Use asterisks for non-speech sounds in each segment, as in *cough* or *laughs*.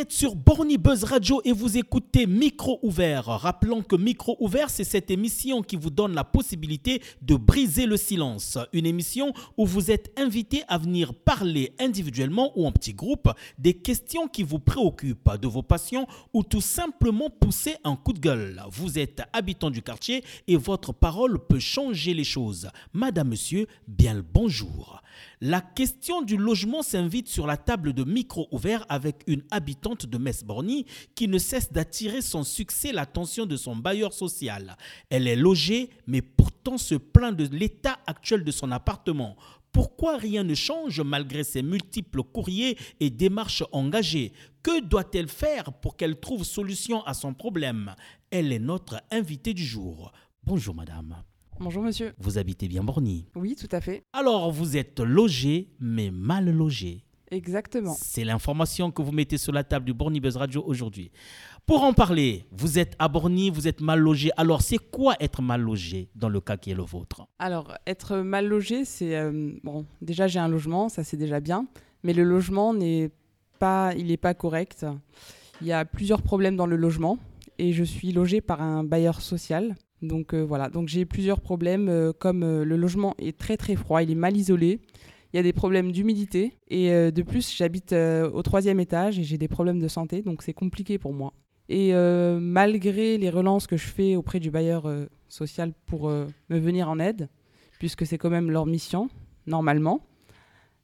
êtes sur Borny Buzz Radio et vous écoutez Micro Ouvert. Rappelons que Micro Ouvert, c'est cette émission qui vous donne la possibilité de briser le silence. Une émission où vous êtes invité à venir parler individuellement ou en petit groupe des questions qui vous préoccupent, de vos passions ou tout simplement pousser un coup de gueule. Vous êtes habitant du quartier et votre parole peut changer les choses. Madame, monsieur, bien le bonjour. La question du logement s'invite sur la table de micro ouvert avec une habitante de Metz-Borny qui ne cesse d'attirer son succès l'attention de son bailleur social. Elle est logée, mais pourtant se plaint de l'état actuel de son appartement. Pourquoi rien ne change malgré ses multiples courriers et démarches engagées? Que doit-elle faire pour qu'elle trouve solution à son problème? Elle est notre invitée du jour. Bonjour madame. Bonjour monsieur. Vous habitez bien Borny Oui, tout à fait. Alors vous êtes logé, mais mal logé. Exactement. C'est l'information que vous mettez sur la table du Borny Buzz Radio aujourd'hui. Pour en parler, vous êtes à Borny, vous êtes mal logé. Alors c'est quoi être mal logé dans le cas qui est le vôtre? Alors, être mal logé, c'est... euh, bon, déjà j'ai un logement, ça c'est déjà bien. Mais le logement n'est pas... Il n'est pas correct. Il y a plusieurs problèmes dans le logement. Et je suis logée par un bailleur social. Donc euh, voilà, donc j'ai plusieurs problèmes euh, comme euh, le logement est très très froid, il est mal isolé, il y a des problèmes d'humidité et de plus j'habite au troisième étage et j'ai des problèmes de santé donc c'est compliqué pour moi. Et malgré les relances que je fais auprès du bailleur social pour me venir en aide, puisque c'est quand même leur mission normalement,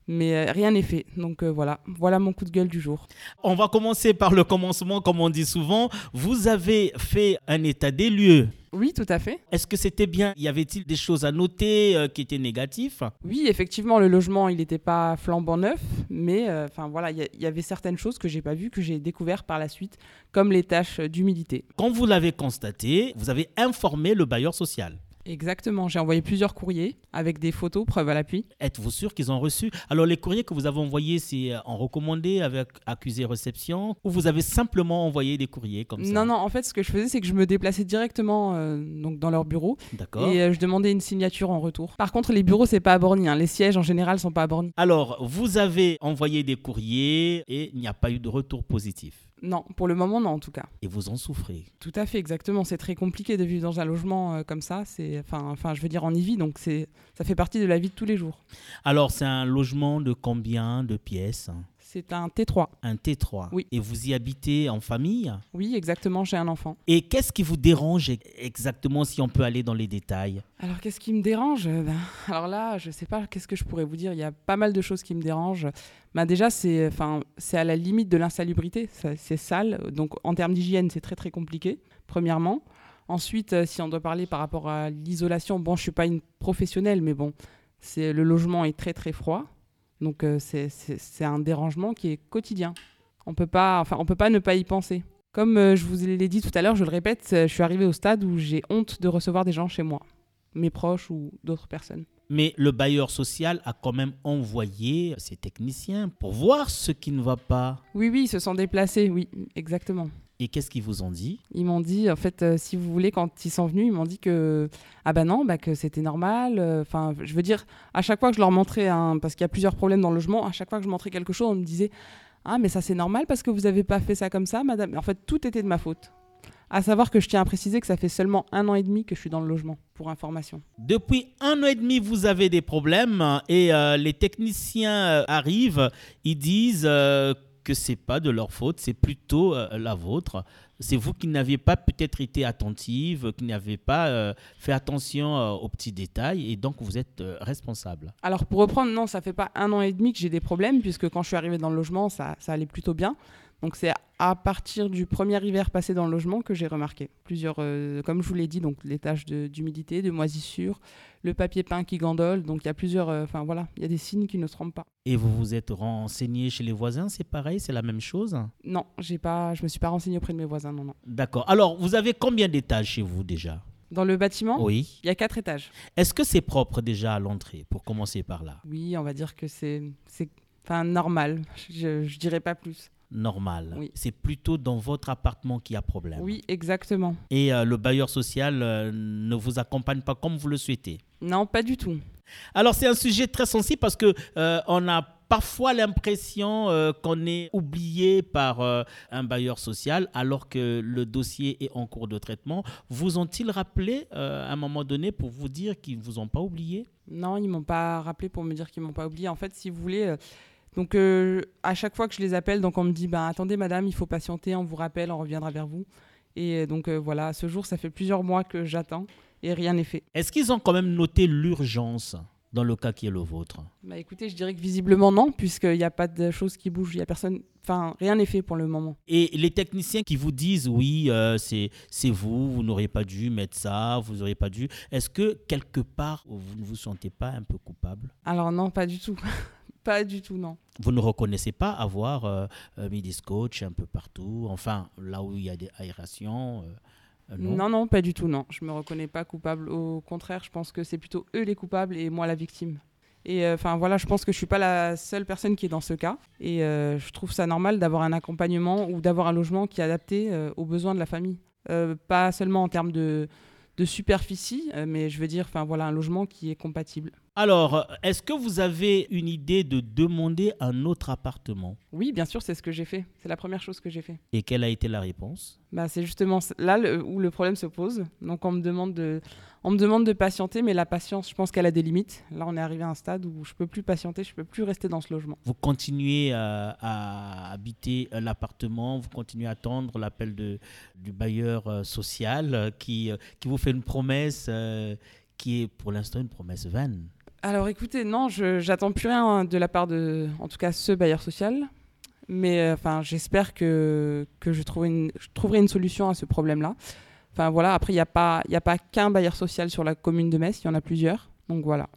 mais rien n'est fait. Donc voilà, voilà mon coup de gueule du jour. On va commencer par le commencement, comme on dit souvent. Vous avez fait un état des lieux. Oui, tout à fait. Est-ce que c'était bien? Y avait-il des choses à noter euh, qui étaient négatives? Oui, effectivement, le logement, il n'était pas flambant neuf, mais euh, enfin voilà, il y, avait certaines choses que j'ai pas vues, que j'ai découvert par la suite, comme les tâches d'humidité. Quand vous l'avez constaté, vous avez informé le bailleur social. Exactement, j'ai envoyé plusieurs courriers avec des photos, preuve à l'appui. Êtes-vous sûr qu'ils ont reçu? Alors les courriers que vous avez envoyés, c'est euh, en recommandé avec accusé réception ou vous avez simplement envoyé des courriers comme ça? Non, non, en fait, ce que je faisais, c'est que je me déplaçais directement euh, donc dans leur bureau D'accord. et euh, je demandais une signature en retour. Par contre, les bureaux, c'est pas à Borny, hein. les sièges en général sont pas à Borny. Alors, vous avez envoyé des courriers et il n'y a pas eu de retour positif. Non, pour le moment, non, en tout cas. Et vous en souffrez. Tout à fait, exactement. C'est très compliqué de vivre dans un logement euh, comme ça. C'est, enfin, enfin, je veux dire, on y vit, donc c'est, ça fait partie de la vie de tous les jours. Alors, c'est un logement de combien de pièces? C'est un T3. Un T3. Oui. Et vous y habitez en famille? Oui, exactement, j'ai un enfant. Et qu'est-ce qui vous dérange exactement si on peut aller dans les détails? Alors, qu'est-ce qui me dérange? Euh, ben, Alors là, je sais pas, qu'est-ce que je pourrais vous dire? Il y a pas mal de choses qui me dérangent. Ben, déjà, c'est, enfin, c'est à la limite de l'insalubrité. C'est sale. Donc, en termes d'hygiène, c'est très, très compliqué, premièrement. Ensuite, euh, si on doit parler par rapport à l'isolation, bon, je suis pas une professionnelle, mais bon, c'est, le logement est très, très froid. Donc, euh, c'est, un dérangement qui est quotidien. On peut pas, enfin, on peut pas ne pas y penser. Comme euh, je vous l'ai dit tout à l'heure, je le répète, euh, je suis arrivée au stade où j'ai honte de recevoir des gens chez moi, mes proches ou d'autres personnes. Mais le bailleur social a quand même envoyé ses techniciens pour voir ce qui ne va pas. Oui, oui, ils se sont déplacés, oui, exactement. Et qu'est-ce qu'ils vous ont dit? Ils m'ont dit, en fait, euh, si vous voulez, quand ils sont venus, ils m'ont dit que, ah bah non, bah que c'était normal. euh, Enfin, je veux dire, à chaque fois que je leur montrais, un, parce qu'il y a plusieurs problèmes dans le logement, à chaque fois que je montrais quelque chose, on me disait, ah mais ça c'est normal parce que vous n'avez pas fait ça comme ça, madame. En fait, tout était de ma faute. À savoir que je tiens à préciser que ça fait seulement un an et demi que je suis dans le logement, pour information. Depuis un an et demi, vous avez des problèmes et euh, les techniciens arrivent, ils disent que c'est pas de leur faute, c'est plutôt euh, la vôtre. C'est vous qui n'aviez pas peut-être été attentive, qui n'avez pas euh, fait attention euh, aux petits détails et donc vous êtes responsable. Alors pour reprendre, non, ça fait pas un an et demi que j'ai des problèmes, puisque quand je suis arrivée dans le logement, ça, ça allait plutôt bien. Donc c'est à partir du premier hiver passé dans le logement que j'ai remarqué plusieurs, euh, comme je vous l'ai dit, donc les tâches de- d'humidité, de, moisissure, le papier peint qui gandole. Donc il y a plusieurs, euh, enfin voilà, il y a des signes qui ne se trompent pas. Et vous vous êtes renseigné chez les voisins, c'est pareil, c'est la même chose? Non, j'ai pas, je me suis pas renseignée auprès de mes voisins, non, non. D'accord. Alors, vous avez combien d'étages chez vous déjà? Dans le bâtiment, Oui. il y a quatre étages. Est-ce que c'est propre déjà à l'entrée, pour commencer par là? Oui, on va dire que c'est, enfin normal. Je, je dirais pas plus. Normal. Oui. C'est plutôt dans votre appartement qu'il y a problème. Oui, exactement. Et euh, le bailleur social euh, ne vous accompagne pas comme vous le souhaitez. Non, pas du tout. Alors c'est un sujet très sensible parce que euh, on a parfois l'impression euh, qu'on est oublié par euh, un bailleur social alors que le dossier est en cours de traitement. Vous ont-ils rappelé à un moment donné pour vous dire qu'ils ne vous ont pas oublié? Non, ils m'ont pas rappelé pour me dire qu'ils m'ont pas oublié. En fait, si vous voulez, donc à chaque fois que je les appelle, donc on me dit, bah, attendez madame, il faut patienter, on vous rappelle, on reviendra vers vous. Et donc voilà, ce jour, ça fait plusieurs mois que j'attends et rien n'est fait. Est-ce qu'ils ont quand même noté l'urgence dans le cas qui est le vôtre? Bah Écoutez, je dirais que visiblement non, puisqu'il n'y a pas de choses qui bougent, il y a personne, enfin rien n'est fait pour le moment. Et les techniciens qui vous disent oui, euh, c'est vous, vous n'auriez pas dû mettre ça, vous n'auriez pas dû, est-ce que quelque part vous ne vous sentez pas un peu coupable? Alors non, pas du tout. *laughs* pas du tout, non. Vous ne reconnaissez pas avoir euh, euh, mis des scotch un peu partout, enfin là où il y a des aérations euh, non? non. pas du tout, non. Je me reconnais pas coupable. Au contraire, je pense que c'est plutôt eux les coupables et moi la victime. Et euh, enfin voilà, je pense que je suis pas la seule personne qui est dans ce cas. Et euh, je trouve ça normal d'avoir un accompagnement ou d'avoir un logement qui est adapté aux besoins de la famille. pas seulement en termes de, de superficie, mais je veux dire, enfin voilà, un logement qui est compatible. Alors, est-ce que vous avez une idée de demander un autre appartement Oui, bien sûr, c'est ce que j'ai fait. C'est la première chose que j'ai fait. Et quelle a été la réponse bah, C'est justement là où le problème se pose. Donc, on me, demande de, on me demande de patienter, mais la patience, je pense qu'elle a des limites. Là, on est arrivé à un stade où je ne peux plus patienter, je ne peux plus rester dans ce logement. Vous continuez à, habiter l'appartement, vous continuez à attendre l'appel du bailleur euh, social euh, qui, euh, qui vous fait une promesse qui est pour l'instant une promesse vaine alors écoutez, non, je j'attends plus rien de la part de, en tout cas, ce bailleur social. Mais euh, enfin, j'espère que, que je, trouverai une, je trouverai une solution à ce problème-là. Enfin voilà, après, il n'y a pas, a pas qu'un bailleur social sur la commune de Metz, il y en a plusieurs. Donc voilà.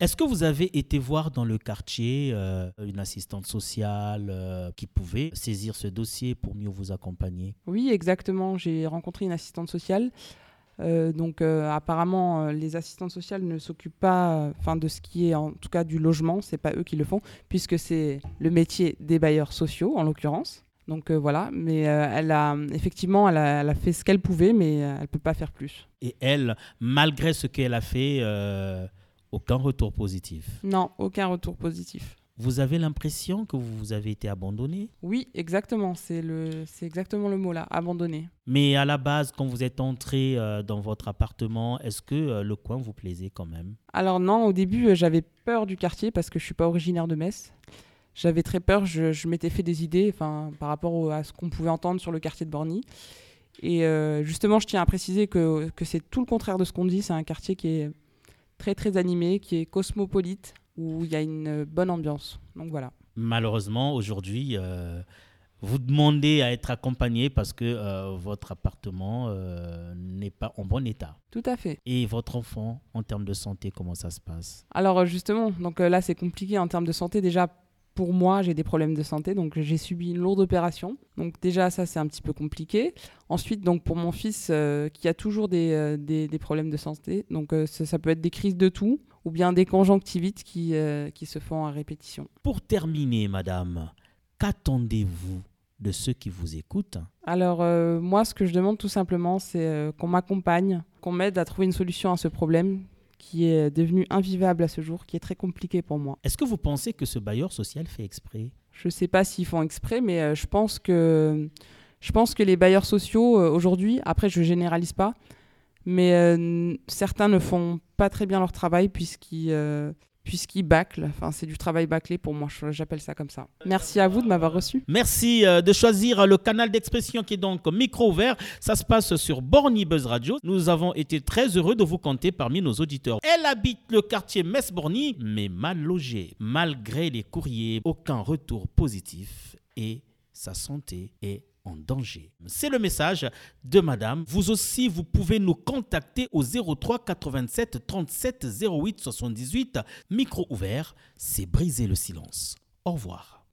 Est-ce que vous avez été voir dans le quartier euh, une assistante sociale euh, qui pouvait saisir ce dossier pour mieux vous accompagner? Oui, exactement. J'ai rencontré une assistante sociale. Euh, donc euh, apparemment, euh, les assistantes sociales ne s'occupent pas, enfin de ce qui est en tout cas du logement, c'est pas eux qui le font, puisque c'est le métier des bailleurs sociaux en l'occurrence. Donc voilà, mais elle a effectivement, elle a, fait ce qu'elle pouvait, mais elle peut pas faire plus. Et elle, malgré ce qu'elle a fait, aucun retour positif? Non, aucun retour positif. Vous avez l'impression que vous avez été abandonné? Oui, exactement. C'est exactement le mot là, abandonné. Mais à la base, quand vous êtes entré euh, dans votre appartement, est-ce que euh, le coin vous plaisait quand même? Alors non, au début, euh, j'avais peur du quartier parce que je suis pas originaire de Metz. J'avais très peur. Je, m'étais fait des idées, enfin, par rapport à ce qu'on pouvait entendre sur le quartier de Borny. Et justement, je tiens à préciser que, que c'est tout le contraire de ce qu'on dit. C'est un quartier qui est très très animé, qui est cosmopolite où il y a une bonne ambiance. Donc voilà. Malheureusement, aujourd'hui, euh, vous demandez à être accompagné parce que euh, votre appartement euh, n'est pas en bon état. Tout à fait. Et votre enfant, en termes de santé, comment ça se passe? Alors justement, donc là c'est compliqué en termes de santé. Déjà, pour moi, j'ai des problèmes de santé, donc j'ai subi une lourde opération. Donc déjà, ça, c'est un petit peu compliqué. Ensuite, donc pour mon fils, qui a toujours des, des, des, problèmes de santé, donc ça, ça, peut être des crises de tout ou bien des conjonctivites qui, euh, qui se font à répétition. Pour terminer, madame, qu'attendez-vous de ceux qui vous écoutent? Alors, euh, moi, ce que je demande tout simplement, c'est euh, qu'on m'accompagne, qu'on m'aide à trouver une solution à ce problème qui est devenu invivable à ce jour, qui est très compliqué pour moi. Est-ce que vous pensez que ce bailleur social fait exprès? Je ne sais pas s'ils font exprès, mais je pense que je pense que les bailleurs sociaux aujourd'hui, après je généralise pas, mais euh, certains ne font pas très bien leur travail puisqu'ils euh, puisqu'ils bâclent. Enfin, c'est du travail bâclé pour moi, j'appelle ça comme ça. Merci à vous de m'avoir reçu. Merci euh, de choisir le canal d'expression qui est donc micro ouvert. Ça se passe sur Borny Buzz Radio. Nous avons été très heureux de vous compter parmi nos auditeurs. Elle habite le quartier Metz-Borny, mais mal logée. Malgré les courriers, aucun retour positif et sa santé est danger. C'est le message de madame. Vous aussi, vous pouvez nous contacter au 03 87 37 08 78. Micro ouvert, c'est briser le silence. Au revoir.